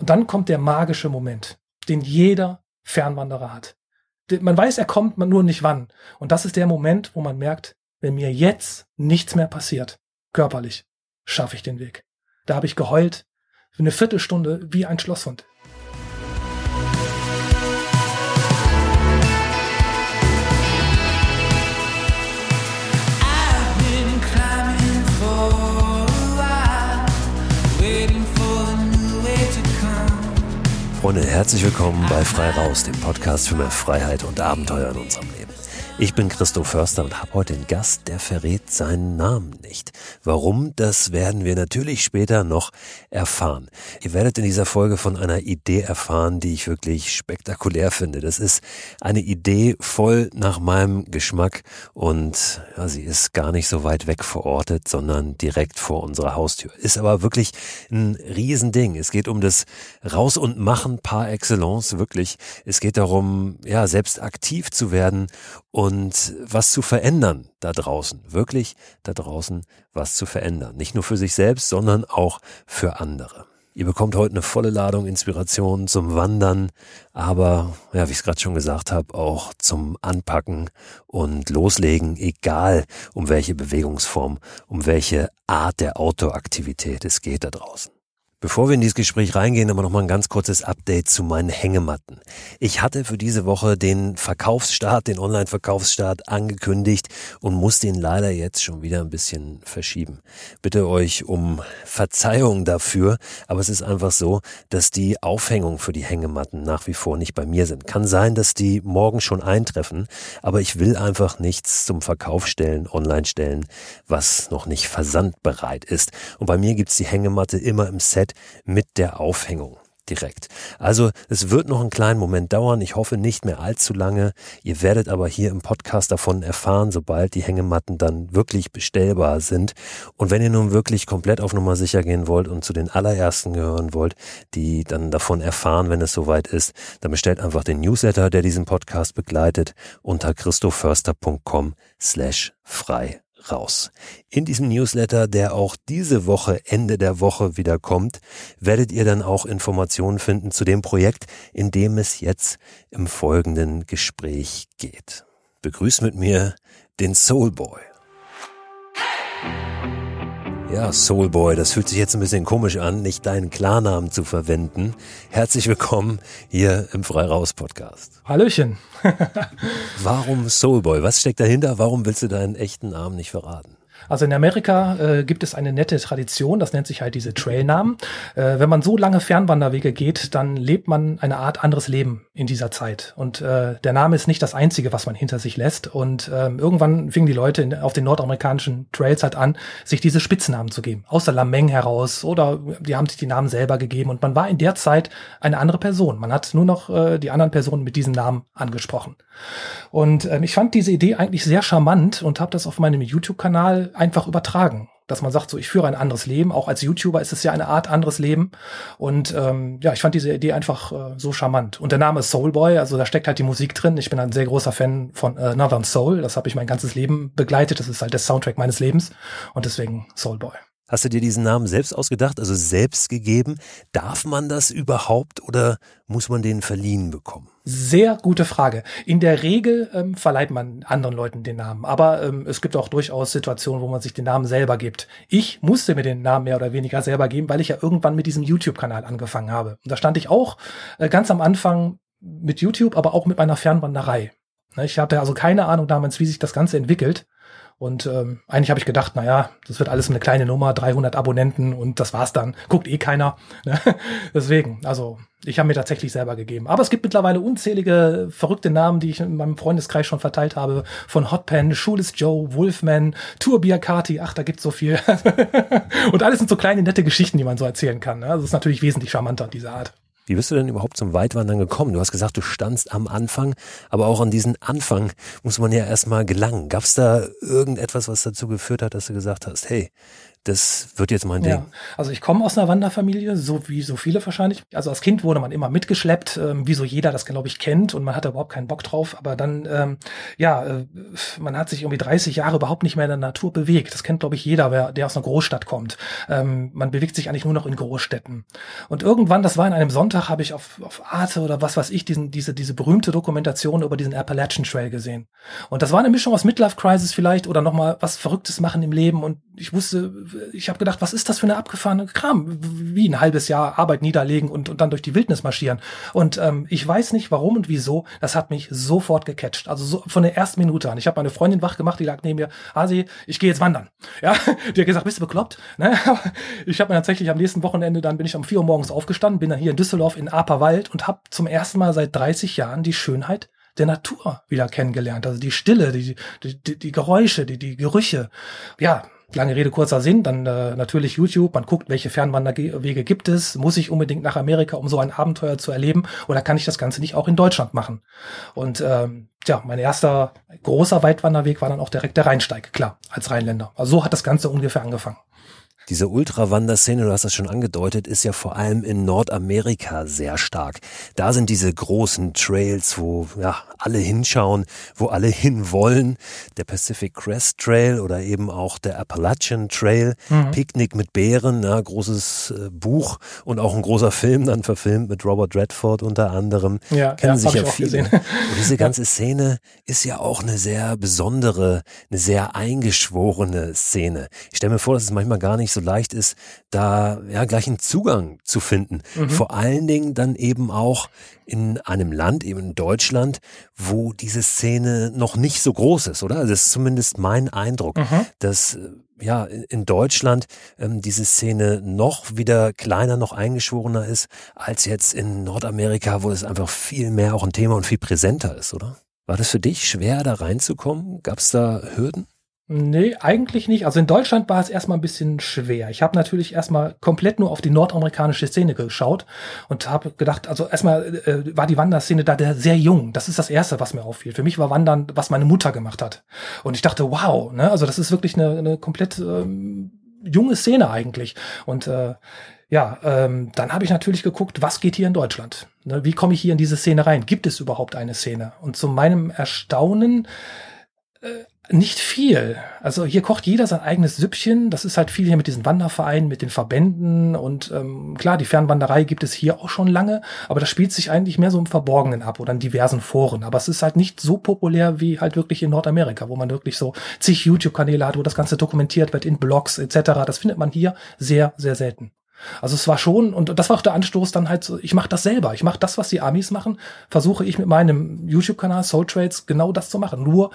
Und dann kommt der magische Moment, den jeder Fernwanderer hat. Man weiß, er kommt, man nur nicht wann. Und das ist der Moment, wo man merkt, wenn mir jetzt nichts mehr passiert, körperlich, schaffe ich den Weg. Da habe ich geheult, eine Viertelstunde wie ein Schlosshund. Freunde, herzlich willkommen bei Frei Raus, dem Podcast für mehr Freiheit und Abenteuer in unserem Leben. Ich bin Christoph Förster und habe heute einen Gast, der verrät seinen Namen nicht. Warum, das werden wir natürlich später noch erfahren. Ihr werdet in dieser Folge von einer Idee erfahren, die ich wirklich spektakulär finde. Das ist eine Idee voll nach meinem Geschmack und ja, sie ist gar nicht so weit weg verortet, sondern direkt vor unserer Haustür. Ist aber wirklich ein Riesending. Es geht um das Raus und Machen par excellence, wirklich. Es geht darum, ja, selbst aktiv zu werden und und was zu verändern da draußen, wirklich da draußen was zu verändern. Nicht nur für sich selbst, sondern auch für andere. Ihr bekommt heute eine volle Ladung Inspiration zum Wandern, aber, ja, wie ich es gerade schon gesagt habe, auch zum Anpacken und Loslegen, egal um welche Bewegungsform, um welche Art der Outdoor-Aktivität es geht da draußen. Bevor wir in dieses Gespräch reingehen, aber noch mal ein ganz kurzes Update zu meinen Hängematten. Ich hatte für diese Woche den Verkaufsstart, den Online-Verkaufsstart angekündigt und muss den leider jetzt schon wieder ein bisschen verschieben. Bitte euch um Verzeihung dafür, aber es ist einfach so, dass die Aufhängung für die Hängematten nach wie vor nicht bei mir sind. Kann sein, dass die morgen schon eintreffen, aber ich will einfach nichts zum Verkauf stellen, online stellen, was noch nicht versandbereit ist. Und bei mir gibt's die Hängematte immer im Set mit der Aufhängung direkt. Also es wird noch einen kleinen Moment dauern. Ich hoffe nicht mehr allzu lange. Ihr werdet aber hier im Podcast davon erfahren, sobald die Hängematten dann wirklich bestellbar sind. Und wenn ihr nun wirklich komplett auf Nummer sicher gehen wollt und zu den allerersten gehören wollt, die dann davon erfahren, wenn es soweit ist, dann bestellt einfach den Newsletter, der diesen Podcast begleitet, unter christoförster.com slash frei raus. In diesem Newsletter, der auch diese Woche, Ende der Woche wieder kommt, werdet ihr dann auch Informationen finden zu dem Projekt, in dem es jetzt im folgenden Gespräch geht. Begrüßt mit mir den Soulboy. Ja, Soulboy, das fühlt sich jetzt ein bisschen komisch an, nicht deinen Klarnamen zu verwenden. Herzlich willkommen hier im Freiraus Podcast. Hallöchen. Warum Soulboy? Was steckt dahinter? Warum willst du deinen echten Namen nicht verraten? Also in Amerika äh, gibt es eine nette Tradition, das nennt sich halt diese Trailnamen. Äh, wenn man so lange Fernwanderwege geht, dann lebt man eine Art anderes Leben in dieser Zeit. Und äh, der Name ist nicht das Einzige, was man hinter sich lässt. Und ähm, irgendwann fingen die Leute in, auf den nordamerikanischen Trails halt an, sich diese Spitznamen zu geben. Aus der Lameng heraus oder die haben sich die Namen selber gegeben. Und man war in der Zeit eine andere Person. Man hat nur noch äh, die anderen Personen mit diesem Namen angesprochen. Und ähm, ich fand diese Idee eigentlich sehr charmant und habe das auf meinem YouTube-Kanal einfach übertragen. Dass man sagt, so ich führe ein anderes Leben. Auch als YouTuber ist es ja eine Art anderes Leben. Und ähm, ja, ich fand diese Idee einfach äh, so charmant. Und der Name ist Soulboy, also da steckt halt die Musik drin. Ich bin ein sehr großer Fan von äh, Northern Soul. Das habe ich mein ganzes Leben begleitet. Das ist halt der Soundtrack meines Lebens. Und deswegen Soulboy. Hast du dir diesen Namen selbst ausgedacht, also selbst gegeben? Darf man das überhaupt oder muss man den verliehen bekommen? Sehr gute Frage. In der Regel ähm, verleiht man anderen Leuten den Namen, aber ähm, es gibt auch durchaus Situationen, wo man sich den Namen selber gibt. Ich musste mir den Namen mehr oder weniger selber geben, weil ich ja irgendwann mit diesem YouTube-Kanal angefangen habe. Und da stand ich auch äh, ganz am Anfang mit YouTube, aber auch mit meiner Fernwanderei. Ne, ich hatte also keine Ahnung damals, wie sich das Ganze entwickelt. Und ähm, eigentlich habe ich gedacht, na ja, das wird alles eine kleine Nummer, 300 Abonnenten und das war's dann. Guckt eh keiner. Ne? Deswegen, also ich habe mir tatsächlich selber gegeben. Aber es gibt mittlerweile unzählige verrückte Namen, die ich in meinem Freundeskreis schon verteilt habe. Von Hotpen, Schulis Joe, Wolfman, Tour Biakati. Ach, da gibt's so viel. und alles sind so kleine, nette Geschichten, die man so erzählen kann. Ne? Das ist natürlich wesentlich charmanter, diese Art. Wie bist du denn überhaupt zum Weitwandern gekommen? Du hast gesagt, du standst am Anfang, aber auch an diesen Anfang muss man ja erstmal gelangen. Gab es da irgendetwas, was dazu geführt hat, dass du gesagt hast, hey, das wird jetzt mein Ding. Ja, also ich komme aus einer Wanderfamilie, so wie so viele wahrscheinlich. Also als Kind wurde man immer mitgeschleppt, ähm, wie so jeder das, glaube ich, kennt und man hatte überhaupt keinen Bock drauf. Aber dann, ähm, ja, äh, man hat sich irgendwie 30 Jahre überhaupt nicht mehr in der Natur bewegt. Das kennt, glaube ich, jeder, wer, der aus einer Großstadt kommt. Ähm, man bewegt sich eigentlich nur noch in Großstädten. Und irgendwann, das war in einem Sonntag, habe ich auf, auf Arte oder was weiß ich, diesen, diese, diese berühmte Dokumentation über diesen Appalachian Trail gesehen. Und das war eine Mischung aus Midlife Crisis vielleicht oder nochmal was Verrücktes machen im Leben. Und ich wusste, ich habe gedacht, was ist das für eine abgefahrene Kram? Wie ein halbes Jahr Arbeit niederlegen und, und dann durch die Wildnis marschieren. Und ähm, ich weiß nicht, warum und wieso, das hat mich sofort gecatcht. Also so von der ersten Minute an. Ich habe meine Freundin wach gemacht, die lag neben mir, Asi, ich gehe jetzt wandern. Ja, die hat gesagt, bist du bekloppt? Ne? Ich habe mir tatsächlich am nächsten Wochenende, dann bin ich um vier Uhr morgens aufgestanden, bin dann hier in Düsseldorf in Aperwald und habe zum ersten Mal seit 30 Jahren die Schönheit der Natur wieder kennengelernt. Also die Stille, die, die, die, die Geräusche, die, die Gerüche. Ja, lange Rede, kurzer Sinn, dann äh, natürlich YouTube, man guckt, welche Fernwanderwege gibt es, muss ich unbedingt nach Amerika, um so ein Abenteuer zu erleben, oder kann ich das Ganze nicht auch in Deutschland machen? Und ähm, ja, mein erster großer Weitwanderweg war dann auch direkt der Rheinsteig, klar, als Rheinländer. Also so hat das Ganze ungefähr angefangen. Diese Ultrawanderszene, du hast das schon angedeutet, ist ja vor allem in Nordamerika sehr stark. Da sind diese großen Trails, wo ja, alle hinschauen, wo alle hinwollen. Der Pacific Crest Trail oder eben auch der Appalachian Trail. Mhm. Picknick mit Bären, ja, großes äh, Buch und auch ein großer Film dann verfilmt mit Robert Redford unter anderem. Ja, Kennen ja, sich ja viele. Und diese ganze Szene ist ja auch eine sehr besondere, eine sehr eingeschworene Szene. Ich stelle mir vor, dass es manchmal gar nicht so leicht ist, da ja gleich einen Zugang zu finden. Mhm. Vor allen Dingen dann eben auch in einem Land, eben in Deutschland, wo diese Szene noch nicht so groß ist, oder? Also das ist zumindest mein Eindruck, mhm. dass ja in Deutschland ähm, diese Szene noch wieder kleiner, noch eingeschworener ist, als jetzt in Nordamerika, wo es einfach viel mehr auch ein Thema und viel präsenter ist, oder? War das für dich schwer, da reinzukommen? Gab es da Hürden? Nee, eigentlich nicht. Also in Deutschland war es erstmal ein bisschen schwer. Ich habe natürlich erstmal komplett nur auf die nordamerikanische Szene geschaut und habe gedacht, also erstmal äh, war die Wanderszene da sehr jung. Das ist das Erste, was mir auffiel. Für mich war Wandern, was meine Mutter gemacht hat. Und ich dachte, wow, ne? also das ist wirklich eine, eine komplett ähm, junge Szene eigentlich. Und äh, ja, ähm, dann habe ich natürlich geguckt, was geht hier in Deutschland? Ne? Wie komme ich hier in diese Szene rein? Gibt es überhaupt eine Szene? Und zu meinem Erstaunen äh, nicht viel. Also hier kocht jeder sein eigenes Süppchen. Das ist halt viel hier mit diesen Wandervereinen, mit den Verbänden und ähm, klar, die Fernwanderei gibt es hier auch schon lange, aber das spielt sich eigentlich mehr so im Verborgenen ab oder in diversen Foren. Aber es ist halt nicht so populär wie halt wirklich in Nordamerika, wo man wirklich so zig YouTube-Kanäle hat, wo das Ganze dokumentiert wird in Blogs etc. Das findet man hier sehr, sehr selten. Also es war schon, und das war auch der Anstoß dann halt so, ich mache das selber. Ich mache das, was die Amis machen, versuche ich mit meinem YouTube-Kanal Soul Trades genau das zu machen. Nur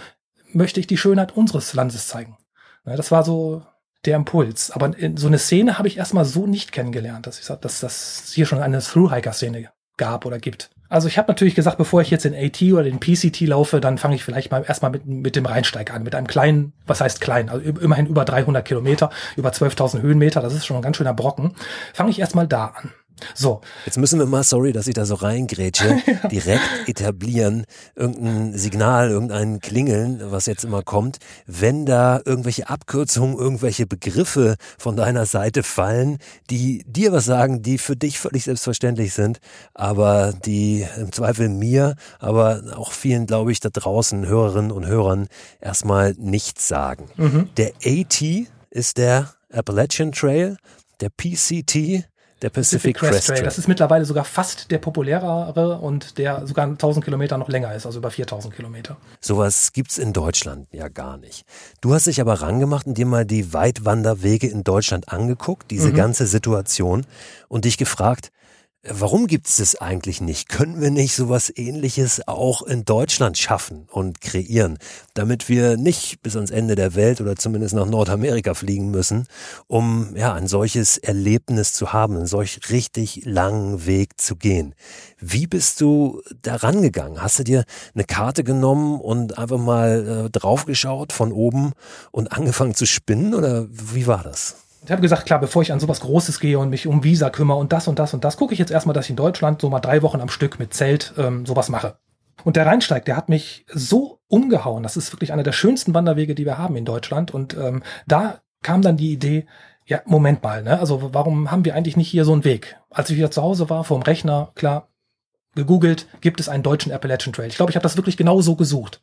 möchte ich die Schönheit unseres Landes zeigen. das war so der Impuls. Aber so eine Szene habe ich erstmal so nicht kennengelernt, dass ich sage, dass das hier schon eine Thru-Hiker-Szene gab oder gibt. Also ich habe natürlich gesagt, bevor ich jetzt in AT oder den PCT laufe, dann fange ich vielleicht mal erstmal mit, mit dem Rheinsteig an, mit einem kleinen, was heißt klein, also immerhin über 300 Kilometer, über 12.000 Höhenmeter, das ist schon ein ganz schöner Brocken. Fange ich erstmal da an. So. Jetzt müssen wir mal, sorry, dass ich da so reingrätsche, ja. direkt etablieren, irgendein Signal, irgendein Klingeln, was jetzt immer kommt. Wenn da irgendwelche Abkürzungen, irgendwelche Begriffe von deiner Seite fallen, die dir was sagen, die für dich völlig selbstverständlich sind, aber die im Zweifel mir, aber auch vielen, glaube ich, da draußen Hörerinnen und Hörern erstmal nichts sagen. Mhm. Der AT ist der Appalachian Trail, der PCT der Pacific, Pacific Crest, Crest Trail. Das ist mittlerweile sogar fast der populärere und der sogar 1000 Kilometer noch länger ist, also über 4000 Kilometer. Sowas gibt's in Deutschland ja gar nicht. Du hast dich aber rangemacht und dir mal die Weitwanderwege in Deutschland angeguckt, diese mhm. ganze Situation und dich gefragt, Warum gibt es das eigentlich nicht? Können wir nicht sowas ähnliches auch in Deutschland schaffen und kreieren, damit wir nicht bis ans Ende der Welt oder zumindest nach Nordamerika fliegen müssen, um ja ein solches Erlebnis zu haben, einen solch richtig langen Weg zu gehen. Wie bist du da rangegangen? Hast du dir eine Karte genommen und einfach mal äh, draufgeschaut von oben und angefangen zu spinnen oder wie war das? Ich habe gesagt, klar, bevor ich an sowas Großes gehe und mich um Visa kümmere und das und das und das, gucke ich jetzt erstmal, dass ich in Deutschland so mal drei Wochen am Stück mit Zelt ähm, sowas mache. Und der Rheinsteig, der hat mich so umgehauen. Das ist wirklich einer der schönsten Wanderwege, die wir haben in Deutschland. Und ähm, da kam dann die Idee, ja, Moment mal, ne? Also warum haben wir eigentlich nicht hier so einen Weg? Als ich wieder zu Hause war, vorm Rechner, klar, gegoogelt, gibt es einen deutschen Appalachian Trail. Ich glaube, ich habe das wirklich genau so gesucht.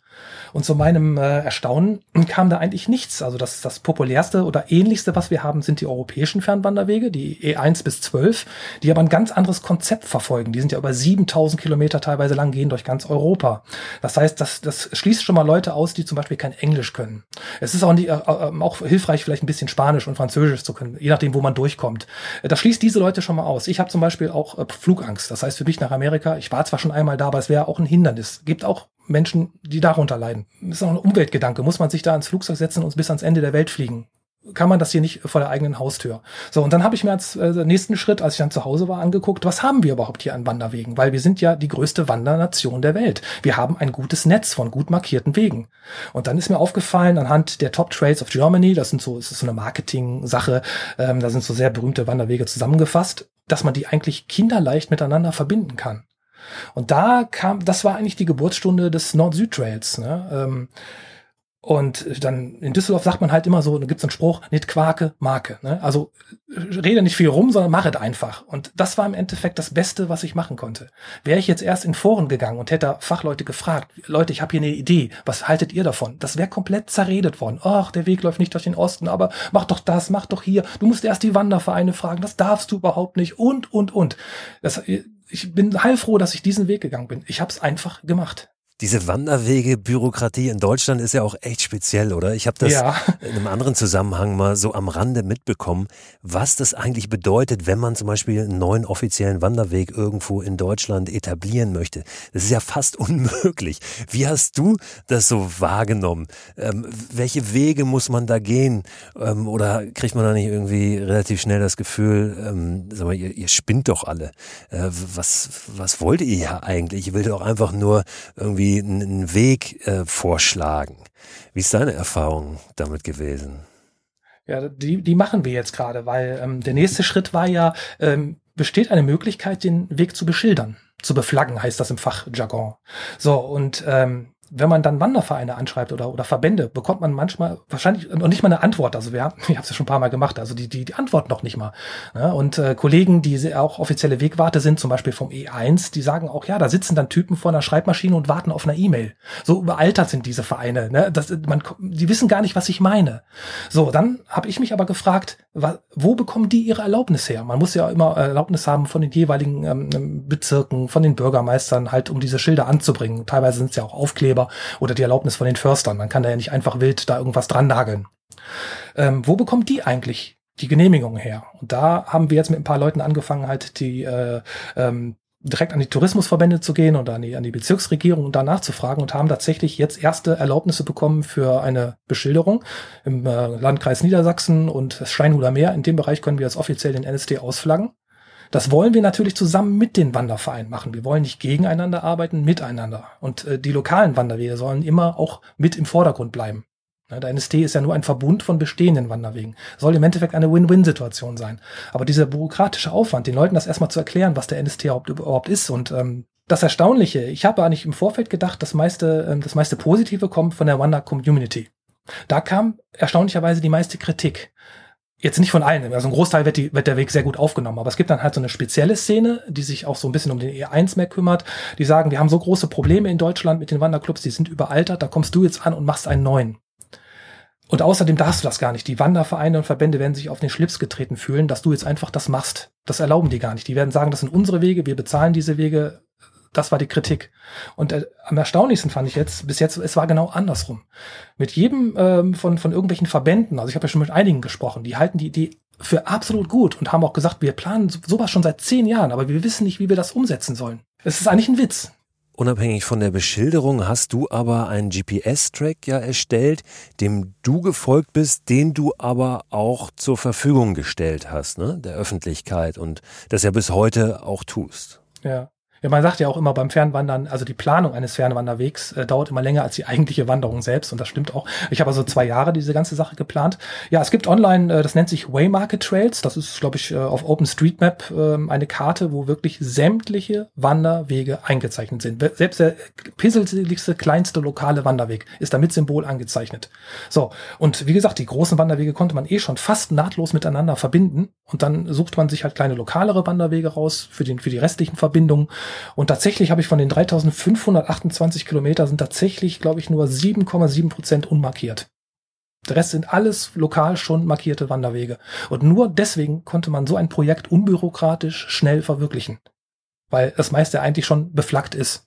Und zu meinem äh, Erstaunen kam da eigentlich nichts. Also das, das populärste oder ähnlichste, was wir haben, sind die europäischen Fernwanderwege, die E1 bis 12, die aber ein ganz anderes Konzept verfolgen. Die sind ja über 7000 Kilometer teilweise lang, gehen durch ganz Europa. Das heißt, das, das schließt schon mal Leute aus, die zum Beispiel kein Englisch können. Es ist auch, nicht, äh, äh auch hilfreich, vielleicht ein bisschen Spanisch und Französisch zu können, je nachdem, wo man durchkommt. Das schließt diese Leute schon mal aus. Ich habe zum Beispiel auch äh, Flugangst. Das heißt, für mich nach Amerika, ich war zwar schon einmal da, aber es wäre auch ein Hindernis. Gibt auch Menschen, die darunter leiden. Das ist auch ein Umweltgedanke. Muss man sich da ins Flugzeug setzen und bis ans Ende der Welt fliegen? Kann man das hier nicht vor der eigenen Haustür? So, und dann habe ich mir als äh, nächsten Schritt, als ich dann zu Hause war, angeguckt, was haben wir überhaupt hier an Wanderwegen? Weil wir sind ja die größte Wandernation der Welt. Wir haben ein gutes Netz von gut markierten Wegen. Und dann ist mir aufgefallen, anhand der Top Trails of Germany, das sind so, ist so eine Marketing-Sache, ähm, da sind so sehr berühmte Wanderwege zusammengefasst, dass man die eigentlich kinderleicht miteinander verbinden kann. Und da kam, das war eigentlich die Geburtsstunde des Nord-Süd-Trails. Ne? Ähm, und dann in Düsseldorf sagt man halt immer so, da gibt's einen Spruch, nicht Quake, Marke. Ne? Also rede nicht viel rum, sondern mach es einfach. Und das war im Endeffekt das Beste, was ich machen konnte. Wäre ich jetzt erst in Foren gegangen und hätte Fachleute gefragt, Leute, ich habe hier eine Idee, was haltet ihr davon? Das wäre komplett zerredet worden. Ach, der Weg läuft nicht durch den Osten, aber mach doch das, mach doch hier. Du musst erst die Wandervereine fragen, das darfst du überhaupt nicht und, und, und. Das, ich bin heilfroh, dass ich diesen Weg gegangen bin. Ich habe es einfach gemacht. Diese Wanderwege-Bürokratie in Deutschland ist ja auch echt speziell, oder? Ich habe das ja. in einem anderen Zusammenhang mal so am Rande mitbekommen, was das eigentlich bedeutet, wenn man zum Beispiel einen neuen offiziellen Wanderweg irgendwo in Deutschland etablieren möchte. Das ist ja fast unmöglich. Wie hast du das so wahrgenommen? Ähm, welche Wege muss man da gehen? Ähm, oder kriegt man da nicht irgendwie relativ schnell das Gefühl, ähm, sag mal, ihr, ihr spinnt doch alle? Äh, was, was wollt ihr ja eigentlich? Ich will doch einfach nur irgendwie einen Weg äh, vorschlagen. Wie ist deine Erfahrung damit gewesen? Ja, die, die machen wir jetzt gerade, weil ähm, der nächste Schritt war ja, ähm, besteht eine Möglichkeit, den Weg zu beschildern. Zu beflaggen heißt das im Fachjargon. So, und ähm, wenn man dann Wandervereine anschreibt oder, oder Verbände, bekommt man manchmal wahrscheinlich noch nicht mal eine Antwort. Also wir, ich habe es ja schon ein paar Mal gemacht, also die, die, die Antwort noch nicht mal. Ne? Und äh, Kollegen, die auch offizielle Wegwarte sind, zum Beispiel vom E1, die sagen auch, ja, da sitzen dann Typen vor einer Schreibmaschine und warten auf eine E-Mail. So überaltert sind diese Vereine. Ne? Das, man, die wissen gar nicht, was ich meine. So, dann habe ich mich aber gefragt, wo bekommen die ihre Erlaubnis her? Man muss ja immer Erlaubnis haben von den jeweiligen ähm, Bezirken, von den Bürgermeistern, halt um diese Schilder anzubringen. Teilweise sind es ja auch Aufkleber oder die Erlaubnis von den Förstern. Man kann da ja nicht einfach wild da irgendwas dran nageln. Ähm, wo bekommt die eigentlich die Genehmigung her? Und da haben wir jetzt mit ein paar Leuten angefangen, halt die äh, ähm, direkt an die Tourismusverbände zu gehen und an die, an die Bezirksregierung und danach zu fragen und haben tatsächlich jetzt erste Erlaubnisse bekommen für eine Beschilderung im äh, Landkreis Niedersachsen und das Steinhuder Meer. In dem Bereich können wir jetzt offiziell den NSD ausflaggen. Das wollen wir natürlich zusammen mit den Wandervereinen machen. Wir wollen nicht gegeneinander arbeiten, miteinander. Und äh, die lokalen Wanderwege sollen immer auch mit im Vordergrund bleiben. Der NST ist ja nur ein Verbund von bestehenden Wanderwegen. Soll im Endeffekt eine Win-Win-Situation sein. Aber dieser bürokratische Aufwand, den Leuten das erstmal zu erklären, was der NST überhaupt ist und ähm, das Erstaunliche, ich habe eigentlich im Vorfeld gedacht, das meiste, ähm, das meiste Positive kommt von der Wander-Community. Da kam erstaunlicherweise die meiste Kritik. Jetzt nicht von allen, also ein Großteil wird, die, wird der Weg sehr gut aufgenommen, aber es gibt dann halt so eine spezielle Szene, die sich auch so ein bisschen um den E1 mehr kümmert, die sagen, wir haben so große Probleme in Deutschland mit den Wanderclubs, die sind überaltert, da kommst du jetzt an und machst einen neuen. Und außerdem darfst du das gar nicht. Die Wandervereine und Verbände werden sich auf den Schlips getreten fühlen, dass du jetzt einfach das machst. Das erlauben die gar nicht. Die werden sagen, das sind unsere Wege, wir bezahlen diese Wege. Das war die Kritik. Und äh, am erstaunlichsten fand ich jetzt, bis jetzt, es war genau andersrum. Mit jedem ähm, von, von irgendwelchen Verbänden, also ich habe ja schon mit einigen gesprochen, die halten die Idee für absolut gut und haben auch gesagt, wir planen sowas schon seit zehn Jahren, aber wir wissen nicht, wie wir das umsetzen sollen. Es ist eigentlich ein Witz. Unabhängig von der Beschilderung hast du aber einen GPS-Track ja erstellt, dem du gefolgt bist, den du aber auch zur Verfügung gestellt hast, ne, der Öffentlichkeit und das ja bis heute auch tust. Ja. Ja, man sagt ja auch immer beim Fernwandern, also die Planung eines Fernwanderwegs äh, dauert immer länger als die eigentliche Wanderung selbst und das stimmt auch. Ich habe also zwei Jahre diese ganze Sache geplant. Ja, es gibt online, äh, das nennt sich Waymarket Trails, das ist, glaube ich, äh, auf OpenStreetMap äh, eine Karte, wo wirklich sämtliche Wanderwege eingezeichnet sind. Selbst der pisseligste, kleinste lokale Wanderweg ist da mit Symbol angezeichnet. So, und wie gesagt, die großen Wanderwege konnte man eh schon fast nahtlos miteinander verbinden und dann sucht man sich halt kleine lokalere Wanderwege raus für, den, für die restlichen Verbindungen und tatsächlich habe ich von den 3528 Kilometer sind tatsächlich, glaube ich, nur 7,7 Prozent unmarkiert. Der Rest sind alles lokal schon markierte Wanderwege. Und nur deswegen konnte man so ein Projekt unbürokratisch schnell verwirklichen. Weil das meiste eigentlich schon beflaggt ist.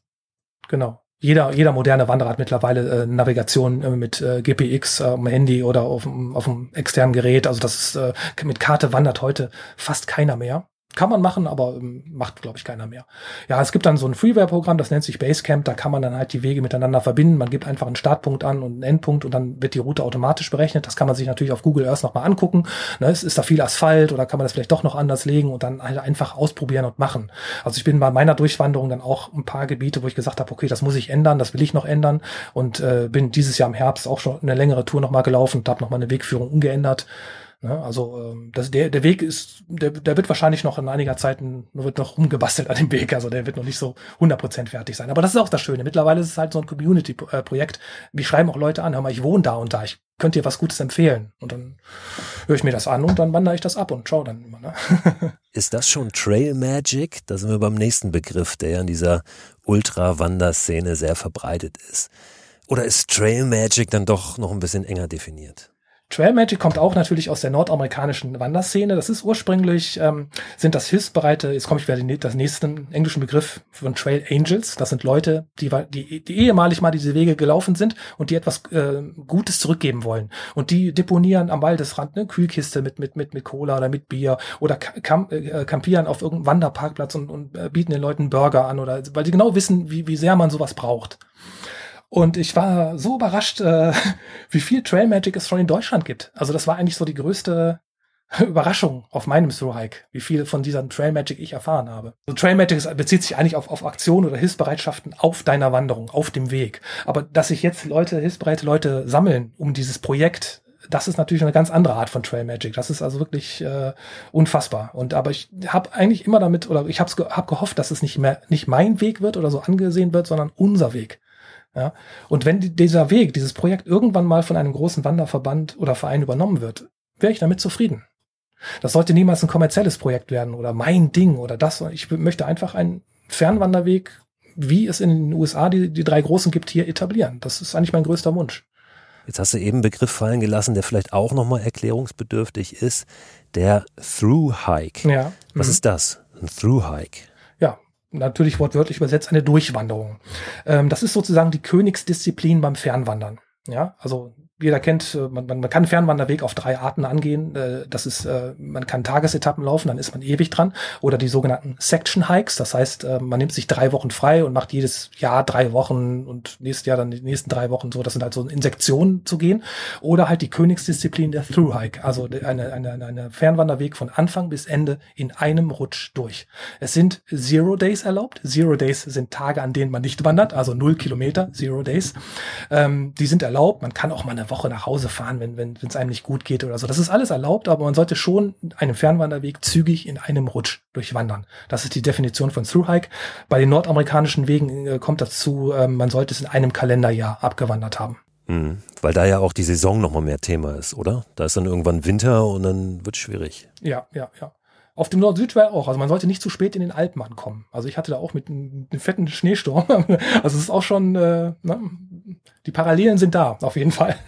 Genau. Jeder, jeder moderne Wanderer hat mittlerweile äh, Navigation äh, mit äh, GPX äh, am Handy oder auf, auf dem externen Gerät. Also das ist, äh, mit Karte wandert heute fast keiner mehr. Kann man machen, aber ähm, macht, glaube ich, keiner mehr. Ja, es gibt dann so ein Freeware-Programm, das nennt sich Basecamp, da kann man dann halt die Wege miteinander verbinden. Man gibt einfach einen Startpunkt an und einen Endpunkt und dann wird die Route automatisch berechnet. Das kann man sich natürlich auf Google Earth nochmal angucken. Ne, ist, ist da viel Asphalt oder kann man das vielleicht doch noch anders legen und dann halt einfach ausprobieren und machen. Also ich bin bei meiner Durchwanderung dann auch ein paar Gebiete, wo ich gesagt habe, okay, das muss ich ändern, das will ich noch ändern und äh, bin dieses Jahr im Herbst auch schon eine längere Tour nochmal gelaufen und habe nochmal eine Wegführung umgeändert. Ne? Also ähm, das, der, der Weg ist, der, der wird wahrscheinlich noch in einiger Zeit wird noch rumgebastelt an dem Weg. Also der wird noch nicht so 100% fertig sein. Aber das ist auch das Schöne. Mittlerweile ist es halt so ein Community-Projekt. Wir schreiben auch Leute an, hör mal, ich wohne da und da. Ich könnte dir was Gutes empfehlen. Und dann höre ich mir das an und dann wandere ich das ab und schau dann immer. Ne? ist das schon Trail Magic? Da sind wir beim nächsten Begriff, der ja in dieser Ultra-Wanderszene sehr verbreitet ist. Oder ist Trail Magic dann doch noch ein bisschen enger definiert? Trail Magic kommt auch natürlich aus der nordamerikanischen Wanderszene. Das ist ursprünglich, ähm, sind das hilfsbereite, jetzt komme ich wieder den das nächsten englischen Begriff von Trail Angels. Das sind Leute, die, die, die ehemalig mal diese Wege gelaufen sind und die etwas äh, Gutes zurückgeben wollen. Und die deponieren am Waldesrand eine Kühlkiste mit, mit, mit, mit Cola oder mit Bier oder camp, äh, campieren auf irgendeinem Wanderparkplatz und, und äh, bieten den Leuten Burger an oder weil die genau wissen, wie, wie sehr man sowas braucht. Und ich war so überrascht, äh, wie viel Trail Magic es schon in Deutschland gibt. Also das war eigentlich so die größte Überraschung auf meinem Thru-Hike, wie viel von dieser Trail Magic ich erfahren habe. Also Trail Magic bezieht sich eigentlich auf, auf Aktionen oder Hilfsbereitschaften auf deiner Wanderung, auf dem Weg. Aber dass sich jetzt Leute, hilfsbereite Leute sammeln, um dieses Projekt das ist natürlich eine ganz andere Art von Trail Magic. Das ist also wirklich äh, unfassbar. Und aber ich habe eigentlich immer damit oder ich habe ge hab gehofft, dass es nicht mehr nicht mein Weg wird oder so angesehen wird, sondern unser Weg. Ja? Und wenn dieser Weg, dieses Projekt irgendwann mal von einem großen Wanderverband oder Verein übernommen wird, wäre ich damit zufrieden. Das sollte niemals ein kommerzielles Projekt werden oder mein Ding oder das. Ich möchte einfach einen Fernwanderweg, wie es in den USA die, die drei großen gibt, hier etablieren. Das ist eigentlich mein größter Wunsch. Jetzt hast du eben einen Begriff fallen gelassen, der vielleicht auch nochmal erklärungsbedürftig ist. Der Through-Hike. Ja. Was mhm. ist das? Ein Through-Hike? Natürlich wortwörtlich übersetzt eine Durchwanderung. Ähm, das ist sozusagen die Königsdisziplin beim Fernwandern. Ja, also jeder kennt, äh, man, man, man kann Fernwanderweg auf drei Arten angehen. Äh, das ist, äh, man kann Tagesetappen laufen, dann ist man ewig dran. Oder die sogenannten Section Hikes. Das heißt, man nimmt sich drei Wochen frei und macht jedes Jahr drei Wochen und nächstes Jahr dann die nächsten drei Wochen so. Das sind halt so in Sektionen zu gehen. Oder halt die Königsdisziplin der Through Hike. Also eine, eine, eine Fernwanderweg von Anfang bis Ende in einem Rutsch durch. Es sind Zero Days erlaubt. Zero Days sind Tage, an denen man nicht wandert, also null Kilometer, Zero Days. Ähm, die sind erlaubt. Man kann auch mal eine Woche nach Hause fahren, wenn wenn es einem nicht gut geht oder so. Das ist alles erlaubt, aber man sollte schon einen Fernwanderweg zügig in einem Rutsch durchwandern. Das ist die Definition von Through-Hike. Bei den nordamerikanischen Wegen äh, kommt dazu, äh, man sollte es in einem Kalenderjahr abgewandert haben. Mhm, weil da ja auch die Saison nochmal mehr Thema ist, oder? Da ist dann irgendwann Winter und dann wird schwierig. Ja, ja, ja. Auf dem Nord-Süd-Trail auch. Also man sollte nicht zu spät in den Alpen ankommen. Also ich hatte da auch mit einem, fetten Schneesturm. Also es ist auch schon, äh, ne, die Parallelen sind da, auf jeden Fall.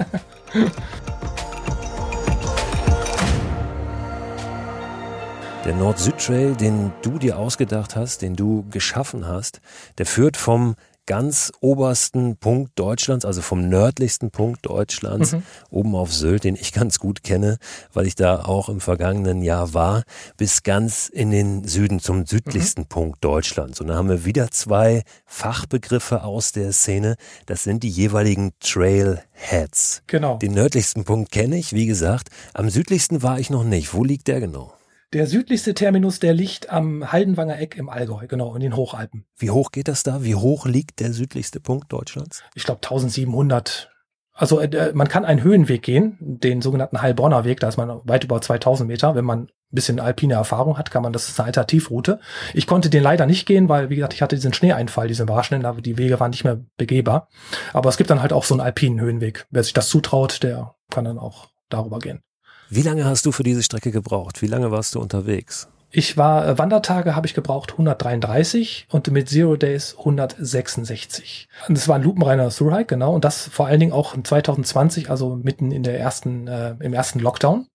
Der Nord-Süd-Trail, den du dir ausgedacht hast, den du geschaffen hast, der führt vom ganz obersten Punkt Deutschlands, also vom nördlichsten Punkt Deutschlands, mhm. oben auf Sylt, den ich ganz gut kenne, weil ich da auch im vergangenen Jahr war, bis ganz in den Süden, zum südlichsten mhm. Punkt Deutschlands. Und da haben wir wieder zwei Fachbegriffe aus der Szene. Das sind die jeweiligen Trailheads. Genau. Den nördlichsten Punkt kenne ich, wie gesagt. Am südlichsten war ich noch nicht. Wo liegt der genau? Der südlichste Terminus, der liegt am Haldenwanger Eck im Allgäu, genau, in den Hochalpen. Wie hoch geht das da? Wie hoch liegt der südlichste Punkt Deutschlands? Ich glaube 1700. Also äh, man kann einen Höhenweg gehen, den sogenannten Heilbronner Weg, da ist man weit über 2000 Meter. Wenn man ein bisschen alpine Erfahrung hat, kann man, das ist eine Alternativroute. Ich konnte den leider nicht gehen, weil, wie gesagt, ich hatte diesen Schneeeinfall, diesen Warschnen, aber die Wege waren nicht mehr begehbar. Aber es gibt dann halt auch so einen alpinen Höhenweg. Wer sich das zutraut, der kann dann auch darüber gehen. Wie lange hast du für diese Strecke gebraucht? Wie lange warst du unterwegs? Ich war, äh, Wandertage habe ich gebraucht 133 und mit Zero Days 166. Und das war ein lupenreiner Thru-Hike, genau. Und das vor allen Dingen auch 2020, also mitten in der ersten, äh, im ersten Lockdown.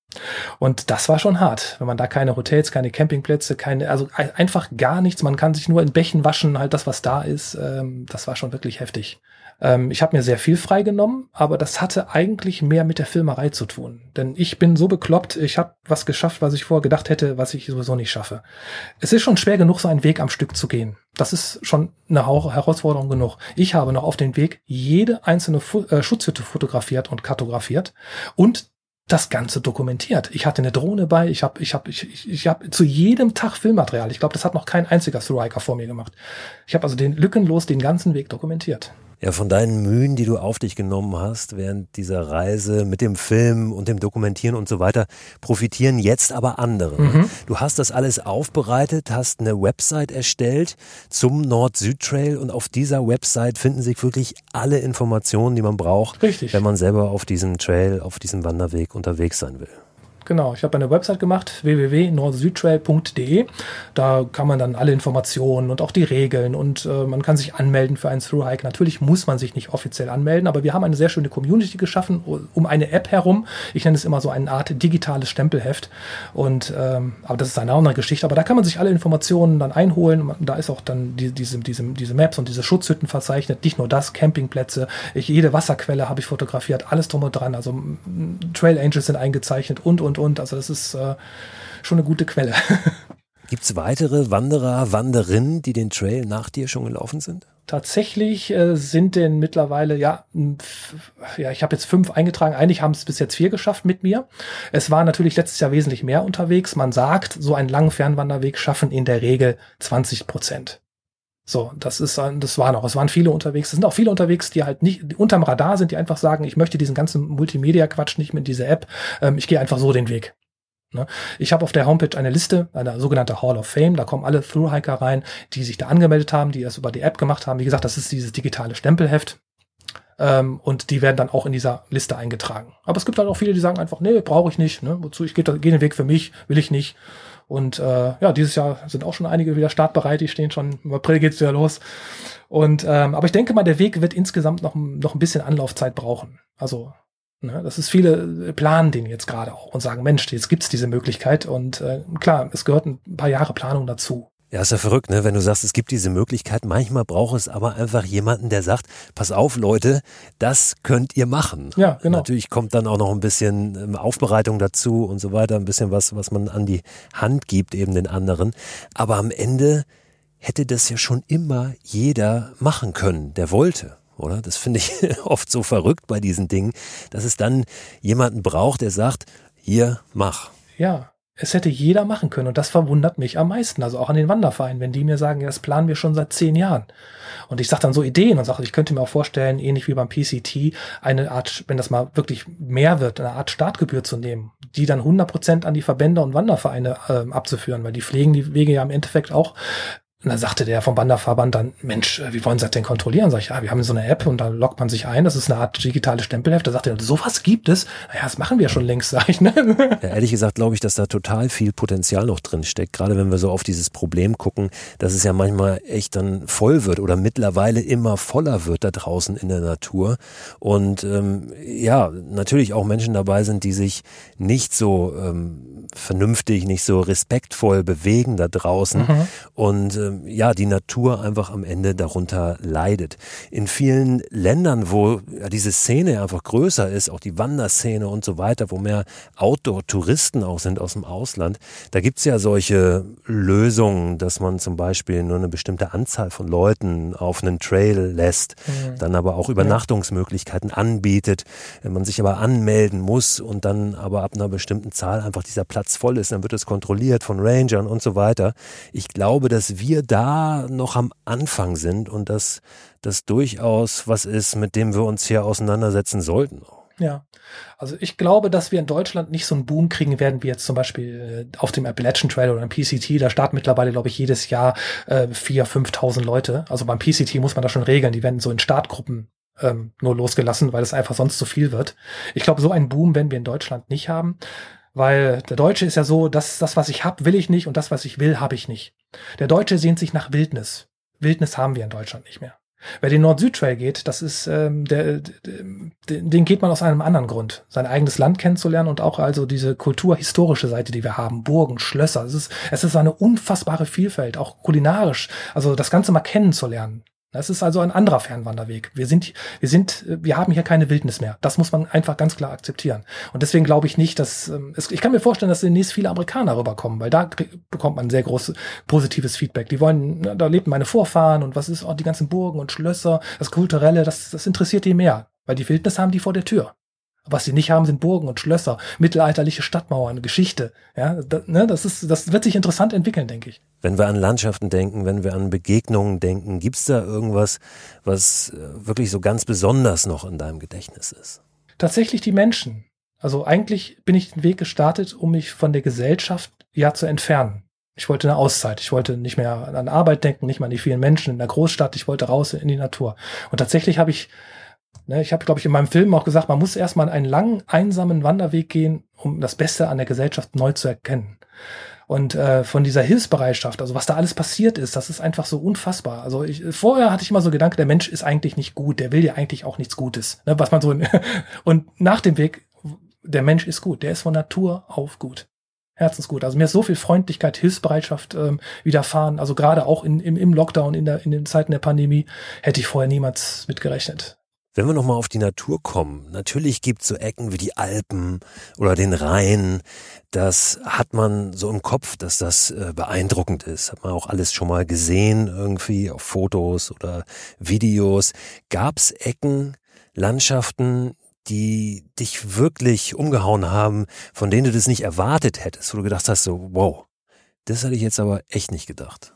Und das war schon hart, wenn man da keine Hotels, keine Campingplätze, keine, also einfach gar nichts. Man kann sich nur in Bächen waschen, halt das, was da ist. Ähm, das war schon wirklich heftig. Ähm, ich habe mir sehr viel freigenommen, aber das hatte eigentlich mehr mit der Filmerei zu tun. Denn ich bin so bekloppt, ich habe was geschafft, was ich vorher gedacht hätte, was ich sowieso nicht schaffe. Es ist schon schwer genug, so einen Weg am Stück zu gehen. Das ist schon eine Herausforderung genug. Ich habe noch auf dem Weg jede einzelne Fu äh, Schutzhütte fotografiert und kartografiert und das Ganze dokumentiert. Ich hatte eine Drohne bei, ich habe ich hab, ich, ich, ich hab zu jedem Tag Filmmaterial. Ich glaube, das hat noch kein einziger Striker vor mir gemacht. Ich habe also den lückenlos den ganzen Weg dokumentiert. Ja, von deinen Mühen, die du auf dich genommen hast während dieser Reise mit dem Film und dem Dokumentieren und so weiter, profitieren jetzt aber andere. Mhm. Du hast das alles aufbereitet, hast eine Website erstellt zum Nord-Süd-Trail und auf dieser Website finden sich wirklich alle Informationen, die man braucht, Richtig. wenn man selber auf diesem Trail, auf diesem Wanderweg unterwegs sein will. Genau, ich habe eine Website gemacht, www.nordsüdtrail.de. Da kann man dann alle Informationen und auch die Regeln und äh, man kann sich anmelden für einen Thru-Hike. Natürlich muss man sich nicht offiziell anmelden, aber wir haben eine sehr schöne Community geschaffen um eine App herum. Ich nenne es immer so eine Art digitales Stempelheft. Und ähm, aber das ist eine andere Geschichte. Aber da kann man sich alle Informationen dann einholen. Da ist auch dann die, diese, diese, diese Maps und diese Schutzhütten verzeichnet. Nicht nur das, Campingplätze, ich, jede Wasserquelle habe ich fotografiert, alles drum und dran. Also Trail Angels sind eingezeichnet und und und und. Also das ist äh, schon eine gute Quelle. Gibt es weitere Wanderer, Wanderinnen, die den Trail nach dir schon gelaufen sind? Tatsächlich äh, sind denn mittlerweile, ja, ja, ich habe jetzt fünf eingetragen. Eigentlich haben es bis jetzt vier geschafft mit mir. Es war natürlich letztes Jahr wesentlich mehr unterwegs. Man sagt, so einen langen Fernwanderweg schaffen in der Regel 20 Prozent. So, das ist, das waren auch, es waren viele unterwegs. Es sind auch viele unterwegs, die halt nicht unterm Radar sind, die einfach sagen, ich möchte diesen ganzen Multimedia-Quatsch nicht mit dieser App. Ähm, ich gehe einfach so den Weg. Ne? Ich habe auf der Homepage eine Liste, eine sogenannte Hall of Fame. Da kommen alle Thru-Hiker rein, die sich da angemeldet haben, die das über die App gemacht haben. Wie gesagt, das ist dieses digitale Stempelheft. Ähm, und die werden dann auch in dieser Liste eingetragen. Aber es gibt halt auch viele, die sagen einfach, nee, brauche ich nicht. Ne? Wozu? Ich gehe geh den Weg für mich, will ich nicht. Und äh, ja, dieses Jahr sind auch schon einige wieder startbereit, die stehen schon, im April geht's wieder los. Und ähm, aber ich denke mal, der Weg wird insgesamt noch, noch ein bisschen Anlaufzeit brauchen. Also Ne, das ist viele planen den jetzt gerade auch und sagen, Mensch, jetzt gibt's diese Möglichkeit und äh, klar, es gehört ein paar Jahre Planung dazu. Ja, ist ja verrückt, ne? Wenn du sagst, es gibt diese Möglichkeit, manchmal braucht es aber einfach jemanden, der sagt, pass auf, Leute, das könnt ihr machen. Ja, genau. Natürlich kommt dann auch noch ein bisschen ähm, Aufbereitung dazu und so weiter, ein bisschen was, was man an die Hand gibt, eben den anderen. Aber am Ende hätte das ja schon immer jeder machen können, der wollte oder? Das finde ich oft so verrückt bei diesen Dingen, dass es dann jemanden braucht, der sagt, hier, mach. Ja, es hätte jeder machen können und das verwundert mich am meisten. Also auch an den Wandervereinen, wenn die mir sagen, ja, das planen wir schon seit zehn Jahren. Und ich sage dann so Ideen und sage, ich könnte mir auch vorstellen, ähnlich wie beim PCT, eine Art, wenn das mal wirklich mehr wird, eine Art Startgebühr zu nehmen, die dann 100 Prozent an die Verbände und Wandervereine äh, abzuführen, weil die pflegen die Wege ja im Endeffekt auch und dann sagte der vom Wanderverband dann, Mensch, äh, wie wollen Sie das denn kontrollieren? Sag ich, ja, wir haben so eine App und da loggt man sich ein. Das ist eine Art digitale Stempelheft. Da sagt er, sowas gibt es. Naja, das machen wir schon längst, sag ich. Ne? Ja, ehrlich gesagt glaube ich, dass da total viel Potenzial noch drin steckt. Gerade wenn wir so auf dieses Problem gucken, dass es ja manchmal echt dann voll wird oder mittlerweile immer voller wird da draußen in der Natur. Und ähm, ja, natürlich auch Menschen dabei sind, die sich nicht so ähm, vernünftig, nicht so respektvoll bewegen da draußen. Mhm. Und ähm, ja die Natur einfach am Ende darunter leidet. In vielen Ländern, wo ja, diese Szene einfach größer ist, auch die Wanderszene und so weiter, wo mehr Outdoor-Touristen auch sind aus dem Ausland, da gibt's ja solche Lösungen, dass man zum Beispiel nur eine bestimmte Anzahl von Leuten auf einen Trail lässt, mhm. dann aber auch Übernachtungsmöglichkeiten anbietet, wenn man sich aber anmelden muss und dann aber ab einer bestimmten Zahl einfach dieser Platz voll ist, dann wird es kontrolliert von Rangern und so weiter. Ich glaube, dass wir da noch am Anfang sind und dass das durchaus was ist, mit dem wir uns hier auseinandersetzen sollten. Ja, also ich glaube, dass wir in Deutschland nicht so einen Boom kriegen werden wie jetzt zum Beispiel äh, auf dem Appalachian Trail oder im PCT. Da starten mittlerweile, glaube ich, jedes Jahr äh, 4.000, 5.000 Leute. Also beim PCT muss man das schon regeln. Die werden so in Startgruppen ähm, nur losgelassen, weil es einfach sonst zu viel wird. Ich glaube, so einen Boom werden wir in Deutschland nicht haben. Weil der Deutsche ist ja so, das, das was ich hab, will ich nicht und das, was ich will, habe ich nicht. Der Deutsche sehnt sich nach Wildnis. Wildnis haben wir in Deutschland nicht mehr. Wer den Nord-Süd-Trail geht, das ist, ähm, der, den geht man aus einem anderen Grund. Sein eigenes Land kennenzulernen und auch also diese kulturhistorische Seite, die wir haben. Burgen, Schlösser. Es ist, es ist eine unfassbare Vielfalt, auch kulinarisch. Also das Ganze mal kennenzulernen. Das ist also ein anderer Fernwanderweg. Wir sind, wir sind, wir haben hier keine Wildnis mehr. Das muss man einfach ganz klar akzeptieren. Und deswegen glaube ich nicht, dass ähm, es, ich kann mir vorstellen, dass demnächst viele Amerikaner rüberkommen, weil da bekommt man sehr großes positives Feedback. Die wollen, da lebten meine Vorfahren und was ist auch die ganzen Burgen und Schlösser, das Kulturelle, das, das interessiert die mehr, weil die Wildnis haben die vor der Tür. Was sie nicht haben, sind Burgen und Schlösser, mittelalterliche Stadtmauern, Geschichte. Ja, da, ne, das ist, das wird sich interessant entwickeln, denke ich. Wenn wir an Landschaften denken, wenn wir an Begegnungen denken, gibt's da irgendwas, was äh, wirklich so ganz besonders noch in deinem Gedächtnis ist? Tatsächlich die Menschen. Also eigentlich bin ich den Weg gestartet, um mich von der Gesellschaft ja zu entfernen. Ich wollte eine Auszeit. Ich wollte nicht mehr an Arbeit denken, nicht mehr an die vielen Menschen in der Großstadt. Ich wollte raus in die Natur. Und tatsächlich habe ich ich habe, glaube ich, in meinem Film auch gesagt, man muss erstmal einen langen, einsamen Wanderweg gehen, um das Beste an der Gesellschaft neu zu erkennen. Und äh, von dieser Hilfsbereitschaft, also was da alles passiert ist, das ist einfach so unfassbar. Also ich, vorher hatte ich immer so Gedanke, der Mensch ist eigentlich nicht gut, der will ja eigentlich auch nichts Gutes. Ne, was man so und nach dem Weg, der Mensch ist gut, der ist von Natur auf gut. Herzensgut. Also mir ist so viel Freundlichkeit, Hilfsbereitschaft ähm, widerfahren. Also gerade auch in, im, im Lockdown, in, der, in den Zeiten der Pandemie, hätte ich vorher niemals mitgerechnet. Wenn wir nochmal auf die Natur kommen, natürlich gibt es so Ecken wie die Alpen oder den Rhein. Das hat man so im Kopf, dass das äh, beeindruckend ist. Hat man auch alles schon mal gesehen, irgendwie auf Fotos oder Videos. Gab es Ecken, Landschaften, die dich wirklich umgehauen haben, von denen du das nicht erwartet hättest, wo du gedacht hast, so, wow, das hatte ich jetzt aber echt nicht gedacht.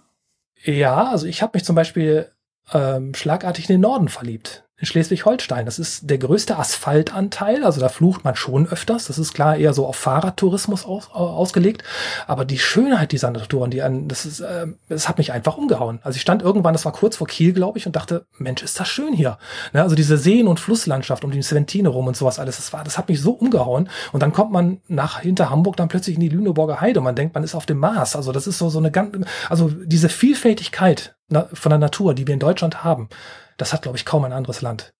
Ja, also ich habe mich zum Beispiel ähm, schlagartig in den Norden verliebt in Schleswig-Holstein. Das ist der größte Asphaltanteil, also da flucht man schon öfters. Das ist klar eher so auf Fahrradtourismus aus, ausgelegt. Aber die Schönheit dieser Natur, die an, das ist, äh, das hat mich einfach umgehauen. Also ich stand irgendwann, das war kurz vor Kiel, glaube ich, und dachte, Mensch, ist das schön hier. Ne, also diese Seen- und Flusslandschaft um die Sventine rum und sowas alles, das war, das hat mich so umgehauen. Und dann kommt man nach hinter Hamburg dann plötzlich in die Lüneburger Heide. Man denkt, man ist auf dem Mars. Also das ist so so eine ganz, also diese Vielfältigkeit von der Natur, die wir in Deutschland haben das hat, glaube ich, kaum ein anderes Land.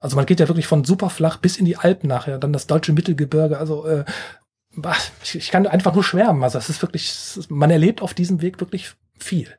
Also man geht ja wirklich von super flach bis in die Alpen nachher, dann das deutsche Mittelgebirge. Also äh, ich, ich kann einfach nur schwärmen. Also es ist wirklich, man erlebt auf diesem Weg wirklich viel.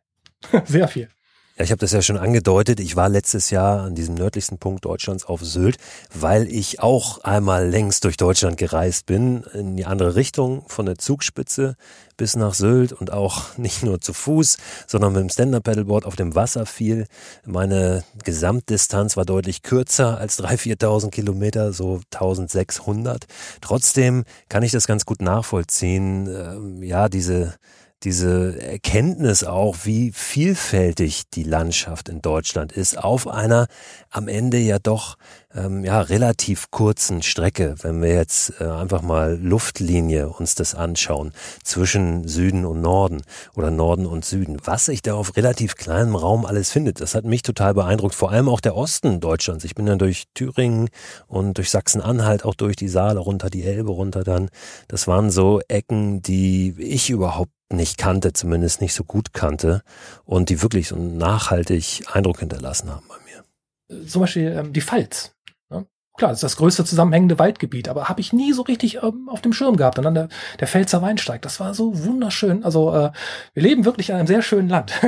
Sehr viel. Ja, ich habe das ja schon angedeutet. Ich war letztes Jahr an diesem nördlichsten Punkt Deutschlands auf Sylt, weil ich auch einmal längs durch Deutschland gereist bin, in die andere Richtung, von der Zugspitze bis nach Sylt und auch nicht nur zu Fuß, sondern mit dem Stand-Up-Paddleboard auf dem Wasser fiel. Meine Gesamtdistanz war deutlich kürzer als 3.000, 4.000 Kilometer, so 1.600. Trotzdem kann ich das ganz gut nachvollziehen. Ähm, ja, diese diese Erkenntnis auch, wie vielfältig die Landschaft in Deutschland ist, auf einer am Ende ja doch ähm, ja relativ kurzen Strecke, wenn wir jetzt äh, einfach mal Luftlinie uns das anschauen zwischen Süden und Norden oder Norden und Süden, was sich da auf relativ kleinem Raum alles findet, das hat mich total beeindruckt. Vor allem auch der Osten Deutschlands. Ich bin dann durch Thüringen und durch Sachsen-Anhalt auch durch die Saale runter, die Elbe runter dann. Das waren so Ecken, die ich überhaupt nicht kannte, zumindest nicht so gut kannte und die wirklich so nachhaltig Eindruck hinterlassen haben bei mir. Zum Beispiel ähm, die Pfalz. Ne? klar, das ist das größte zusammenhängende Waldgebiet, aber habe ich nie so richtig ähm, auf dem Schirm gehabt. Und dann der, der Pfälzer Weinsteig, das war so wunderschön. Also äh, wir leben wirklich in einem sehr schönen Land.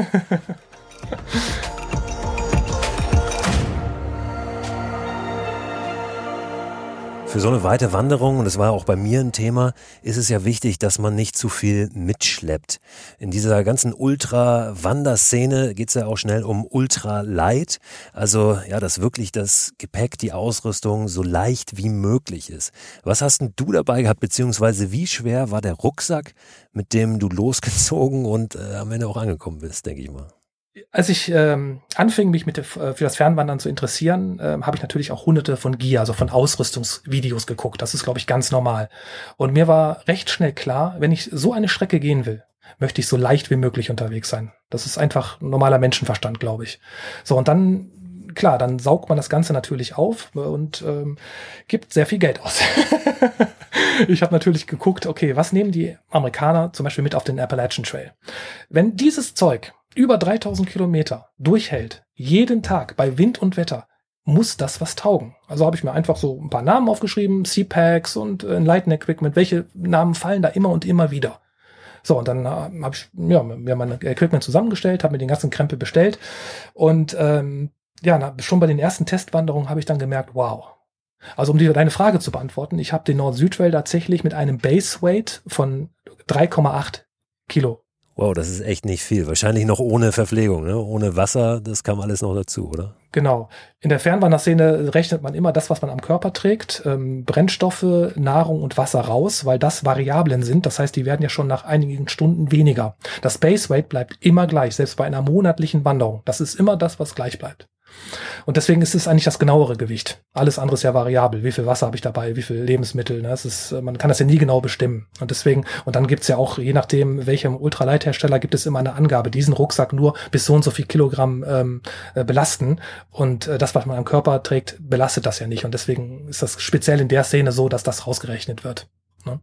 Für so eine weite Wanderung, und das war auch bei mir ein Thema, ist es ja wichtig, dass man nicht zu viel mitschleppt. In dieser ganzen Ultra-Wanderszene geht es ja auch schnell um Ultra-Light. Also ja, dass wirklich das Gepäck, die Ausrüstung so leicht wie möglich ist. Was hast denn du dabei gehabt, beziehungsweise wie schwer war der Rucksack, mit dem du losgezogen und äh, am Ende auch angekommen bist, denke ich mal? Als ich ähm, anfing, mich mit äh, für das Fernwandern zu interessieren, ähm, habe ich natürlich auch hunderte von Gear, also von Ausrüstungsvideos geguckt. Das ist, glaube ich, ganz normal. Und mir war recht schnell klar, wenn ich so eine Strecke gehen will, möchte ich so leicht wie möglich unterwegs sein. Das ist einfach normaler Menschenverstand, glaube ich. So, und dann klar, dann saugt man das Ganze natürlich auf und ähm, gibt sehr viel Geld aus. ich habe natürlich geguckt, okay, was nehmen die Amerikaner zum Beispiel mit auf den Appalachian Trail? Wenn dieses Zeug über 3000 Kilometer durchhält, jeden Tag bei Wind und Wetter, muss das was taugen. Also habe ich mir einfach so ein paar Namen aufgeschrieben, C-Packs und äh, Enlighten Equipment. Welche Namen fallen da immer und immer wieder? So, und dann äh, habe ich ja, mir mein Equipment zusammengestellt, habe mir den ganzen Krempel bestellt. Und ähm, ja, na, schon bei den ersten Testwanderungen habe ich dann gemerkt, wow. Also um die, deine Frage zu beantworten, ich habe den Nord-Süd-Trail tatsächlich mit einem Base Weight von 3,8 Kilo Wow, das ist echt nicht viel. Wahrscheinlich noch ohne Verpflegung, ne? ohne Wasser, das kam alles noch dazu, oder? Genau. In der Fernwanderszene rechnet man immer das, was man am Körper trägt, ähm, Brennstoffe, Nahrung und Wasser raus, weil das Variablen sind. Das heißt, die werden ja schon nach einigen Stunden weniger. Das Base Weight bleibt immer gleich, selbst bei einer monatlichen Wanderung. Das ist immer das, was gleich bleibt. Und deswegen ist es eigentlich das genauere Gewicht. Alles andere ist ja variabel. Wie viel Wasser habe ich dabei, wie viel Lebensmittel. Ne? Das ist, man kann das ja nie genau bestimmen. Und deswegen, und dann gibt's ja auch, je nachdem, welchem Ultraleithersteller, gibt es immer eine Angabe, diesen Rucksack nur bis so und so viel Kilogramm ähm, äh, belasten. Und äh, das, was man am Körper trägt, belastet das ja nicht. Und deswegen ist das speziell in der Szene so, dass das rausgerechnet wird. Ne?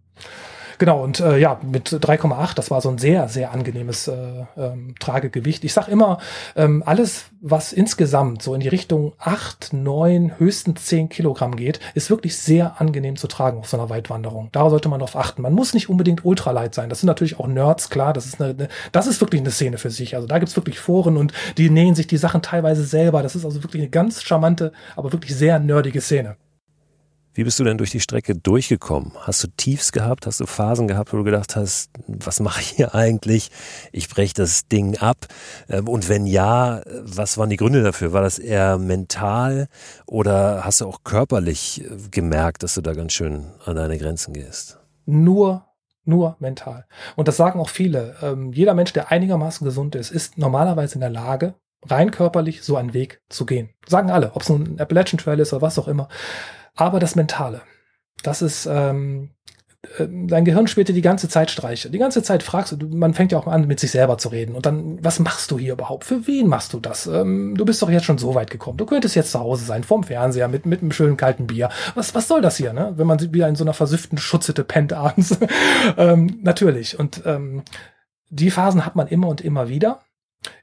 Genau, und äh, ja, mit 3,8, das war so ein sehr, sehr angenehmes äh, ähm, Tragegewicht. Ich sag immer, ähm, alles, was insgesamt so in die Richtung 8, 9, höchstens 10 Kilogramm geht, ist wirklich sehr angenehm zu tragen auf so einer Weitwanderung. Da sollte man drauf achten. Man muss nicht unbedingt ultralight sein. Das sind natürlich auch Nerds, klar. Das ist, eine, eine das ist wirklich eine Szene für sich. Also da gibt's wirklich Foren und die nähen sich die Sachen teilweise selber. Das ist also wirklich eine ganz charmante, aber wirklich sehr nerdige Szene. Wie bist du denn durch die Strecke durchgekommen? Hast du Tiefs gehabt? Hast du Phasen gehabt, wo du gedacht hast, was mache ich hier eigentlich? Ich breche das Ding ab. Ähm, und wenn ja, was waren die Gründe dafür? War das eher mental oder hast du auch körperlich äh, gemerkt, dass du da ganz schön an deine Grenzen gehst? Nur nur mental. Und das sagen auch viele. Ähm, jeder Mensch, der einigermaßen gesund ist, ist normalerweise in der Lage, rein körperlich so einen Weg zu gehen. Sagen alle, ob es nun ein Appalachian Trail ist oder was auch immer. Aber das Mentale, das ist, ähm, äh, dein Gehirn spielt dir die ganze Zeit Streiche. Die ganze Zeit fragst du, man fängt ja auch an, mit sich selber zu reden. Und dann, was machst du hier überhaupt? Für wen machst du das? Ähm, du bist doch jetzt schon so weit gekommen. Du könntest jetzt zu Hause sein, vorm Fernseher, mit, mit einem schönen kalten Bier. Was, was soll das hier, ne? Wenn man wieder in so einer versüfften Schutzhütte pennt abends. ähm, natürlich. Und ähm, die Phasen hat man immer und immer wieder.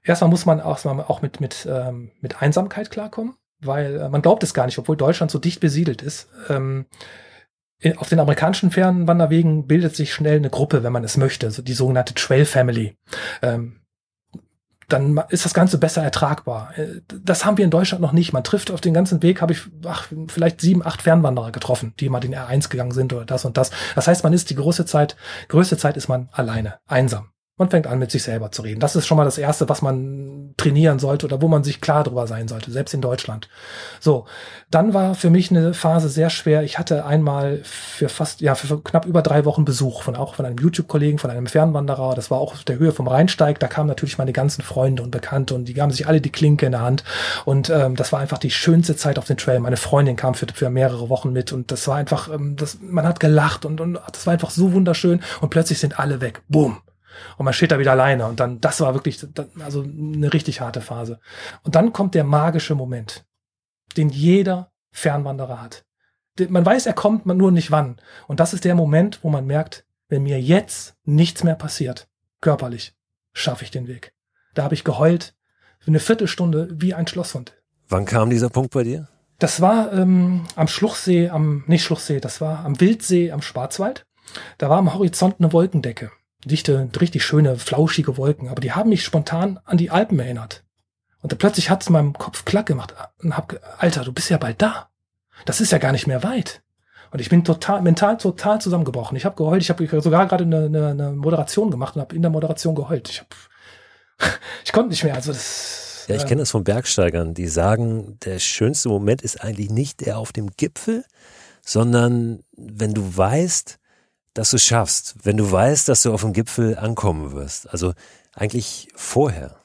Erstmal muss man auch, auch mit, mit, ähm, mit Einsamkeit klarkommen weil äh, man glaubt es gar nicht, obwohl Deutschland so dicht besiedelt ist. Ähm, auf den amerikanischen Fernwanderwegen bildet sich schnell eine Gruppe, wenn man es möchte, so die sogenannte Trail Family. Ähm, dann ist das Ganze besser ertragbar. Äh, das haben wir in Deutschland noch nicht. Man trifft auf den ganzen Weg, habe ich ach, vielleicht sieben, acht Fernwanderer getroffen, die mal den R1 gegangen sind oder das und das. Das heißt, man ist die große Zeit, größte Zeit ist man alleine, einsam. Man fängt an, mit sich selber zu reden. Das ist schon mal das Erste, was man trainieren sollte oder wo man sich klar drüber sein sollte, selbst in Deutschland. So, dann war für mich eine Phase sehr schwer. Ich hatte einmal für fast, ja, für knapp über drei Wochen Besuch von auch von einem YouTube-Kollegen, von einem Fernwanderer. Das war auch auf der Höhe vom Rheinsteig. Da kamen natürlich meine ganzen Freunde und Bekannte und die gaben sich alle die Klinke in der Hand. Und ähm, das war einfach die schönste Zeit auf den Trail. Meine Freundin kam für, für mehrere Wochen mit und das war einfach, ähm, das, man hat gelacht und, und das war einfach so wunderschön und plötzlich sind alle weg. Boom und man steht da wieder alleine. Und dann, das war wirklich, also eine richtig harte Phase. Und dann kommt der magische Moment, den jeder Fernwanderer hat. Man weiß, er kommt, man nur nicht wann. Und das ist der Moment, wo man merkt, wenn mir jetzt nichts mehr passiert, körperlich, schaffe ich den Weg. Da habe ich geheult, für eine Viertelstunde wie ein Schlosshund. Wann kam dieser Punkt bei dir? Das war ähm, am Schluchsee, am, nicht Schluchsee, das war am Wildsee am Schwarzwald. Da war am Horizont eine Wolkendecke. Dichte, richtig schöne, flauschige Wolken, aber die haben mich spontan an die Alpen erinnert. Und plötzlich hat es in meinem Kopf klack gemacht und hab, Alter, du bist ja bald da. Das ist ja gar nicht mehr weit. Und ich bin total, mental total zusammengebrochen. Ich habe geheult, ich habe sogar gerade eine, eine, eine Moderation gemacht und habe in der Moderation geheult. Ich, hab, ich konnte nicht mehr. Also das. Ja, ich äh, kenne das von Bergsteigern, die sagen, der schönste Moment ist eigentlich nicht der auf dem Gipfel, sondern wenn du weißt, dass du es schaffst, wenn du weißt, dass du auf dem Gipfel ankommen wirst. Also eigentlich vorher.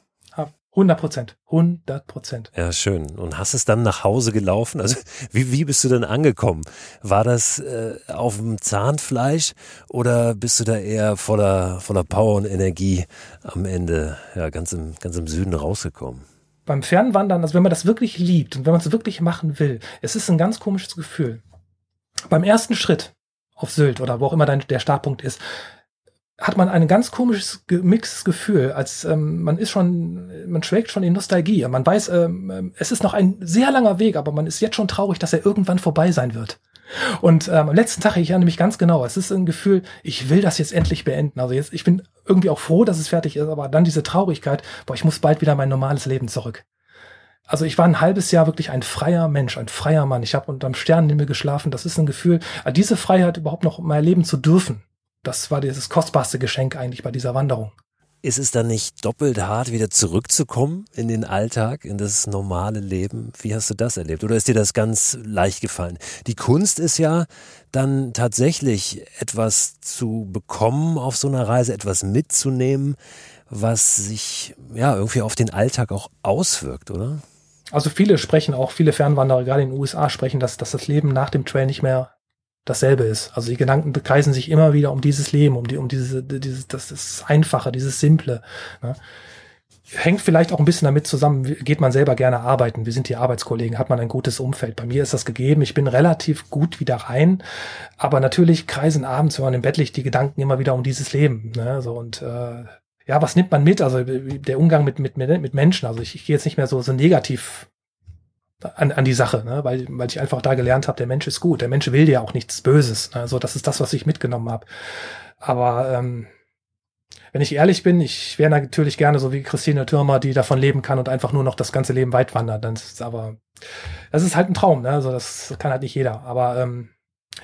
100 Prozent. 100 Prozent. Ja, schön. Und hast es dann nach Hause gelaufen? Also wie, wie bist du denn angekommen? War das äh, auf dem Zahnfleisch oder bist du da eher voller, voller Power und Energie am Ende ja, ganz, im, ganz im Süden rausgekommen? Beim Fernwandern, also wenn man das wirklich liebt und wenn man es wirklich machen will, es ist ein ganz komisches Gefühl. Beim ersten Schritt auf Sylt oder wo auch immer dein, der Startpunkt ist, hat man ein ganz komisches gemixtes Gefühl, als ähm, man ist schon, man schwelgt schon in Nostalgie. Man weiß, ähm, ähm, es ist noch ein sehr langer Weg, aber man ist jetzt schon traurig, dass er irgendwann vorbei sein wird. Und ähm, am letzten Tag, ich erinnere mich ganz genau, es ist ein Gefühl, ich will das jetzt endlich beenden. Also jetzt, ich bin irgendwie auch froh, dass es fertig ist, aber dann diese Traurigkeit, boah, ich muss bald wieder mein normales Leben zurück. Also ich war ein halbes Jahr wirklich ein freier Mensch, ein freier Mann. Ich habe unterm Sternenhimmel geschlafen. Das ist ein Gefühl, diese Freiheit überhaupt noch mal erleben zu dürfen das war dieses kostbarste Geschenk eigentlich bei dieser Wanderung. Ist es dann nicht doppelt hart, wieder zurückzukommen in den Alltag, in das normale Leben? Wie hast du das erlebt? Oder ist dir das ganz leicht gefallen? Die Kunst ist ja dann tatsächlich etwas zu bekommen auf so einer Reise, etwas mitzunehmen, was sich ja irgendwie auf den Alltag auch auswirkt, oder? Also viele sprechen auch, viele Fernwanderer, gerade in den USA, sprechen, dass, dass das Leben nach dem Trail nicht mehr dasselbe ist. Also die Gedanken bekreisen sich immer wieder um dieses Leben, um die, um diese, dieses, das, das Einfache, dieses Simple. Ne? Hängt vielleicht auch ein bisschen damit zusammen, geht man selber gerne arbeiten. Wir sind die Arbeitskollegen, hat man ein gutes Umfeld. Bei mir ist das gegeben. Ich bin relativ gut wieder rein. Aber natürlich kreisen abends, wenn man im Bett liegt, die Gedanken immer wieder um dieses Leben. Ne? So, und äh, ja, was nimmt man mit? Also der Umgang mit, mit, mit Menschen. Also ich, ich gehe jetzt nicht mehr so, so negativ an, an die Sache, ne? weil, weil ich einfach da gelernt habe, der Mensch ist gut, der Mensch will dir auch nichts Böses. Ne? Also das ist das, was ich mitgenommen habe. Aber ähm, wenn ich ehrlich bin, ich wäre natürlich gerne so wie Christine Türmer, die davon leben kann und einfach nur noch das ganze Leben weit wandert. Das ist aber, das ist halt ein Traum, ne? Also das kann halt nicht jeder. Aber ähm,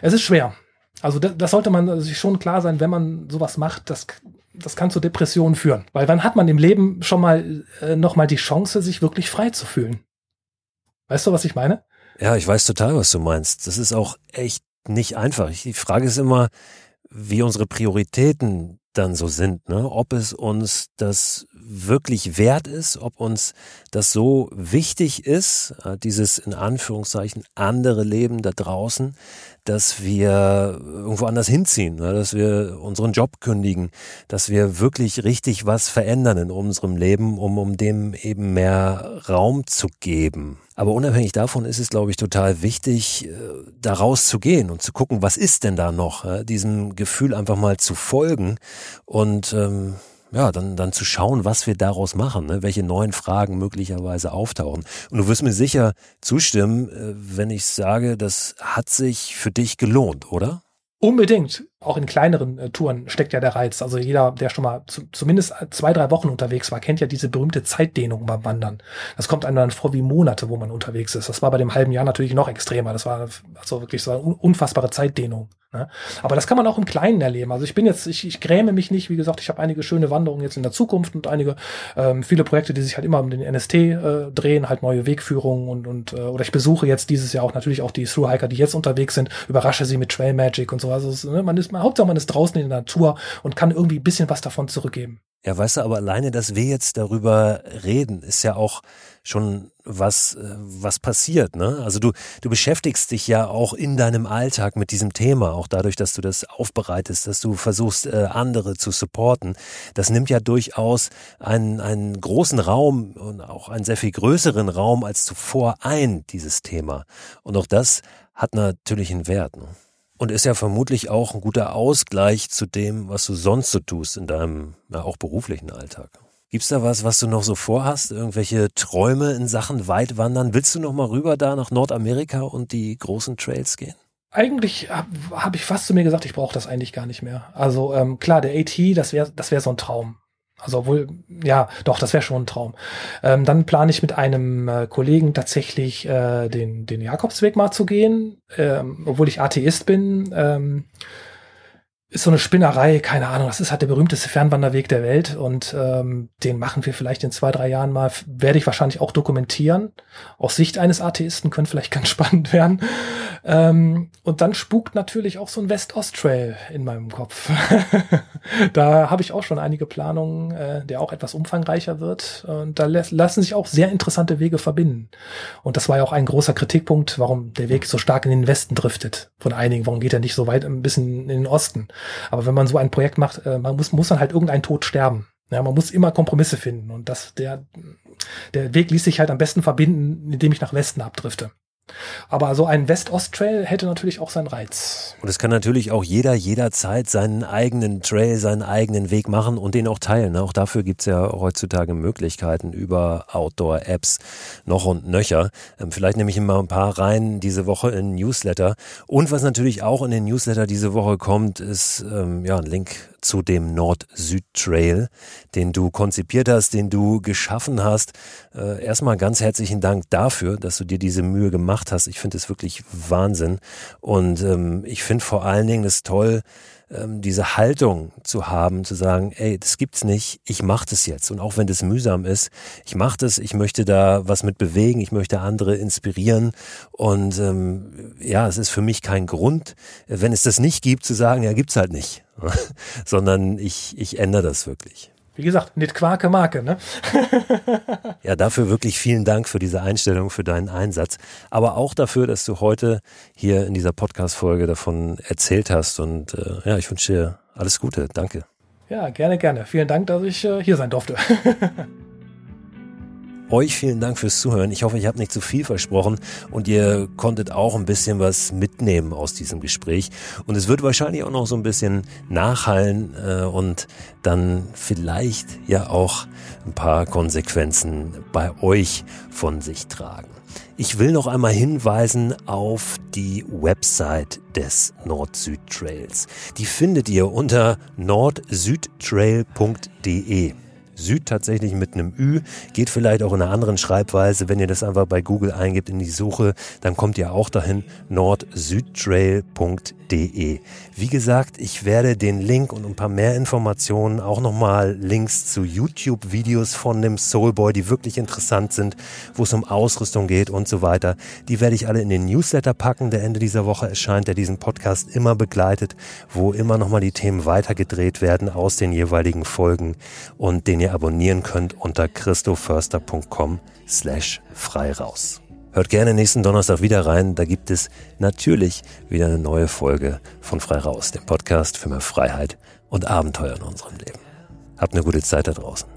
es ist schwer. Also das, das sollte man sich schon klar sein, wenn man sowas macht, das, das kann zu Depressionen führen. Weil wann hat man im Leben schon mal äh, noch mal die Chance, sich wirklich frei zu fühlen? Weißt du, was ich meine? Ja, ich weiß total, was du meinst. Das ist auch echt nicht einfach. Die Frage ist immer, wie unsere Prioritäten dann so sind, ne? ob es uns das wirklich wert ist, ob uns das so wichtig ist, äh, dieses in Anführungszeichen andere Leben da draußen, dass wir irgendwo anders hinziehen, ne? dass wir unseren Job kündigen, dass wir wirklich richtig was verändern in unserem Leben, um, um dem eben mehr Raum zu geben. Aber unabhängig davon ist es, glaube ich, total wichtig, äh, da rauszugehen und zu gucken, was ist denn da noch, diesem Gefühl einfach mal zu folgen und ähm, ja, dann, dann zu schauen, was wir daraus machen, ne? welche neuen Fragen möglicherweise auftauchen. Und du wirst mir sicher zustimmen, äh, wenn ich sage, das hat sich für dich gelohnt, oder? Unbedingt. Auch in kleineren äh, Touren steckt ja der Reiz. Also jeder, der schon mal zu, zumindest zwei, drei Wochen unterwegs war, kennt ja diese berühmte Zeitdehnung beim Wandern. Das kommt einem dann vor wie Monate, wo man unterwegs ist. Das war bei dem halben Jahr natürlich noch extremer. Das war also wirklich so eine unfassbare Zeitdehnung. Ne? Aber das kann man auch im Kleinen erleben. Also ich bin jetzt, ich, ich gräme mich nicht. Wie gesagt, ich habe einige schöne Wanderungen jetzt in der Zukunft und einige ähm, viele Projekte, die sich halt immer um den NST äh, drehen, halt neue Wegführungen und und äh, oder ich besuche jetzt dieses Jahr auch natürlich auch die Through Hiker, die jetzt unterwegs sind, überrasche sie mit Trail Magic und so. Also ne, man ist, man, Hauptsache man ist draußen in der Natur und kann irgendwie ein bisschen was davon zurückgeben. Ja, weißt du, aber alleine, dass wir jetzt darüber reden, ist ja auch schon was, äh, was passiert, ne? Also du, du beschäftigst dich ja auch in deinem Alltag mit diesem Thema, auch dadurch, dass du das aufbereitest, dass du versuchst, äh, andere zu supporten. Das nimmt ja durchaus einen, einen großen Raum und auch einen sehr viel größeren Raum als zuvor ein, dieses Thema. Und auch das hat natürlich einen Wert, ne? Und ist ja vermutlich auch ein guter Ausgleich zu dem, was du sonst so tust in deinem ja, auch beruflichen Alltag. Gibt's da was, was du noch so vorhast? Irgendwelche Träume in Sachen Weitwandern? Willst du noch mal rüber da nach Nordamerika und die großen Trails gehen? Eigentlich habe hab ich fast zu mir gesagt, ich brauche das eigentlich gar nicht mehr. Also ähm, klar, der AT, das wäre das wäre so ein Traum. Also obwohl, ja, doch, das wäre schon ein Traum. Ähm, dann plane ich mit einem äh, Kollegen tatsächlich äh, den, den Jakobsweg mal zu gehen, ähm, obwohl ich Atheist bin. Ähm, ist so eine Spinnerei, keine Ahnung, das ist halt der berühmteste Fernwanderweg der Welt und ähm, den machen wir vielleicht in zwei, drei Jahren mal, werde ich wahrscheinlich auch dokumentieren. Aus Sicht eines Atheisten könnte vielleicht ganz spannend werden. Ähm, und dann spukt natürlich auch so ein West-Ost-Trail in meinem Kopf. da habe ich auch schon einige Planungen, äh, der auch etwas umfangreicher wird. Und da lassen sich auch sehr interessante Wege verbinden. Und das war ja auch ein großer Kritikpunkt, warum der Weg so stark in den Westen driftet. Von einigen, warum geht er nicht so weit ein bisschen in den Osten? Aber wenn man so ein Projekt macht, äh, man muss, muss dann halt irgendein Tod sterben. Ja, man muss immer Kompromisse finden. Und das, der, der Weg ließ sich halt am besten verbinden, indem ich nach Westen abdrifte. Aber so ein West-Ost-Trail hätte natürlich auch seinen Reiz. Und es kann natürlich auch jeder jederzeit seinen eigenen Trail, seinen eigenen Weg machen und den auch teilen. Auch dafür gibt es ja heutzutage Möglichkeiten über Outdoor-Apps noch und nöcher. Ähm, vielleicht nehme ich immer ein paar rein diese Woche in Newsletter. Und was natürlich auch in den Newsletter diese Woche kommt, ist ähm, ja ein Link zu dem Nord-Süd-Trail, den du konzipiert hast, den du geschaffen hast. Äh, erstmal ganz herzlichen Dank dafür, dass du dir diese Mühe gemacht hast. Ich finde es wirklich Wahnsinn. Und ähm, ich finde vor allen Dingen es toll, ähm, diese Haltung zu haben, zu sagen, ey, das gibt's nicht, ich mache das jetzt. Und auch wenn das mühsam ist, ich mache das, ich möchte da was mit bewegen, ich möchte andere inspirieren. Und ähm, ja, es ist für mich kein Grund, wenn es das nicht gibt, zu sagen, ja, gibt's halt nicht. Sondern ich, ich ändere das wirklich. Wie gesagt, nicht Quarke Marke, ne? ja, dafür wirklich vielen Dank für diese Einstellung, für deinen Einsatz. Aber auch dafür, dass du heute hier in dieser Podcast-Folge davon erzählt hast. Und äh, ja, ich wünsche dir alles Gute. Danke. Ja, gerne, gerne. Vielen Dank, dass ich äh, hier sein durfte. Euch vielen Dank fürs Zuhören. Ich hoffe, ich habe nicht zu viel versprochen und ihr konntet auch ein bisschen was mitnehmen aus diesem Gespräch. Und es wird wahrscheinlich auch noch so ein bisschen nachhallen äh, und dann vielleicht ja auch ein paar Konsequenzen bei euch von sich tragen. Ich will noch einmal hinweisen auf die Website des Nord-Süd-Trails. Die findet ihr unter nordsüdtrail.de. Süd tatsächlich mit einem Ü. Geht vielleicht auch in einer anderen Schreibweise. Wenn ihr das einfach bei Google eingibt in die Suche, dann kommt ihr auch dahin nordsüdtrail.de. Wie gesagt, ich werde den Link und ein paar mehr Informationen, auch nochmal Links zu YouTube-Videos von dem Soulboy, die wirklich interessant sind, wo es um Ausrüstung geht und so weiter. Die werde ich alle in den Newsletter packen, der Ende dieser Woche erscheint, der diesen Podcast immer begleitet, wo immer nochmal die Themen weitergedreht werden aus den jeweiligen Folgen und den ihr abonnieren könnt unter christoförster.com slash frei raus. Hört gerne nächsten Donnerstag wieder rein, da gibt es natürlich wieder eine neue Folge von Frei Raus, dem Podcast für mehr Freiheit und Abenteuer in unserem Leben. Habt eine gute Zeit da draußen.